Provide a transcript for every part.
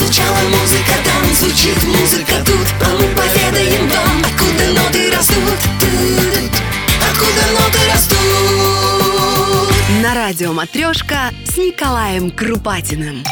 Звучала музыка там, звучит музыка тут А мы поведаем вам, откуда ноты растут Откуда ноты растут На радио «Матрешка» с Николаем Крупатиным.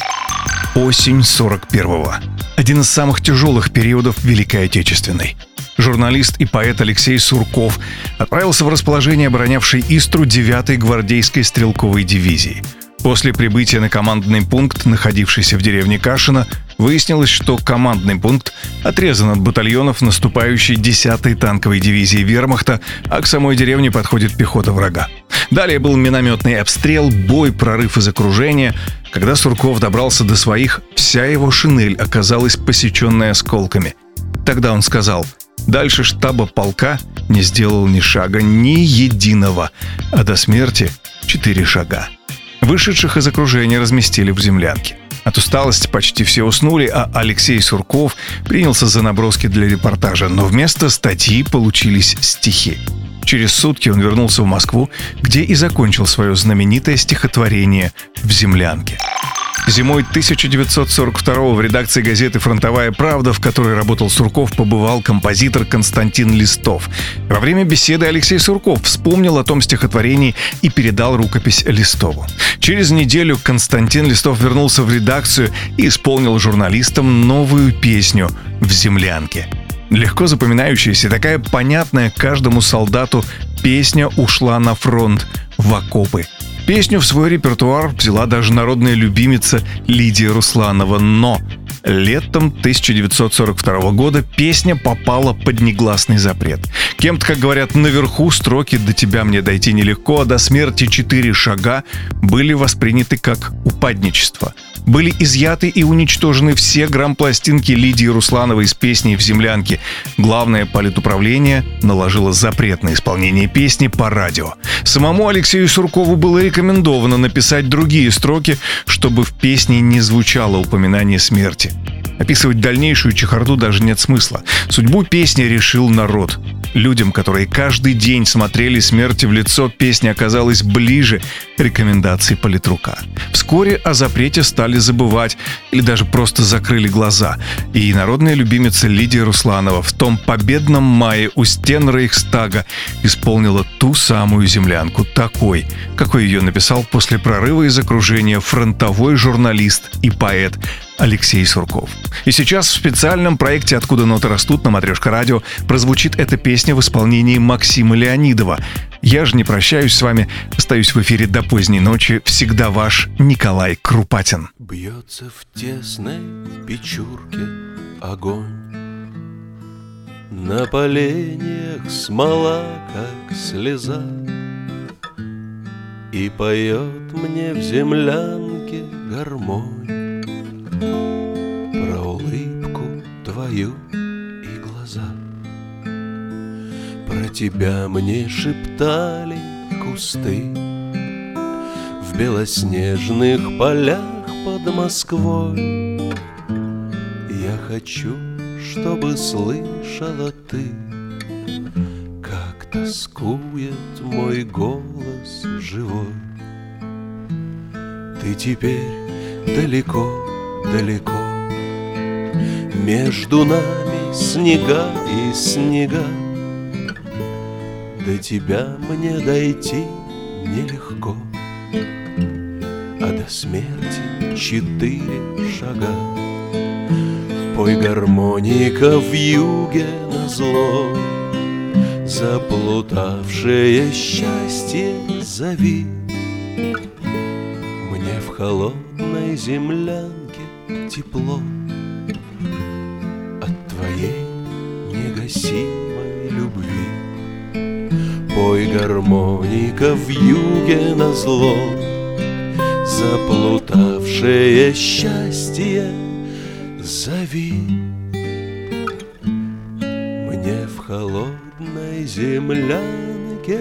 Осень 41-го. Один из самых тяжелых периодов Великой Отечественной. Журналист и поэт Алексей Сурков отправился в расположение оборонявшей Истру 9-й гвардейской стрелковой дивизии – После прибытия на командный пункт, находившийся в деревне Кашино, выяснилось, что командный пункт отрезан от батальонов наступающей 10-й танковой дивизии вермахта, а к самой деревне подходит пехота врага. Далее был минометный обстрел, бой, прорыв из окружения. Когда Сурков добрался до своих, вся его шинель оказалась посеченной осколками. Тогда он сказал, дальше штаба полка не сделал ни шага, ни единого, а до смерти четыре шага. Вышедших из окружения разместили в землянке. От усталости почти все уснули, а Алексей Сурков принялся за наброски для репортажа, но вместо статьи получились стихи. Через сутки он вернулся в Москву, где и закончил свое знаменитое стихотворение «В землянке». Зимой 1942 в редакции газеты «Фронтовая правда», в которой работал Сурков, побывал композитор Константин Листов. Во время беседы Алексей Сурков вспомнил о том стихотворении и передал рукопись Листову. Через неделю Константин Листов вернулся в редакцию и исполнил журналистам новую песню «В землянке». Легко запоминающаяся, такая понятная каждому солдату песня ушла на фронт, в окопы – Песню в свой репертуар взяла даже народная любимица Лидия Русланова «Но». Летом 1942 года песня попала под негласный запрет. Кем-то, как говорят, наверху строки «До тебя мне дойти нелегко», а до смерти четыре шага были восприняты как упадничество – были изъяты и уничтожены все грамм-пластинки Лидии Руслановой из песни «В землянке». Главное политуправление наложило запрет на исполнение песни по радио. Самому Алексею Суркову было рекомендовано написать другие строки, чтобы в песне не звучало упоминание смерти. Описывать дальнейшую чехарду даже нет смысла. Судьбу песни решил народ. Людям, которые каждый день смотрели смерти в лицо, песня оказалась ближе рекомендаций политрука. Вскоре о запрете стали забывать или даже просто закрыли глаза. И народная любимица Лидия Русланова в том победном мае у стен Рейхстага исполнила ту самую землянку, такой, какой ее написал после прорыва из окружения фронтовой журналист и поэт Алексей Сурков. И сейчас в специальном проекте «Откуда ноты растут» на Матрешка Радио прозвучит эта песня в исполнении Максима Леонидова. Я же не прощаюсь с вами, остаюсь в эфире до поздней ночи. Всегда ваш Николай Крупатин. Бьется в тесной печурке огонь На поленьях смола, как слеза И поет мне в землянке гармонь тебя мне шептали кусты В белоснежных полях под Москвой. Я хочу, чтобы слышала ты, Как тоскует мой голос живой. Ты теперь далеко далеко Между нами снега и снега До тебя мне дойти нелегко. А до смерти четыре шага. Пой гармоника в юге на зло. Заплутавшее счастье зови. Мне в холодной землянке тепло. От твоей негасимой. Пой гармоника в юге на зло, заплутавшее счастье зови. Мне в холодной землянке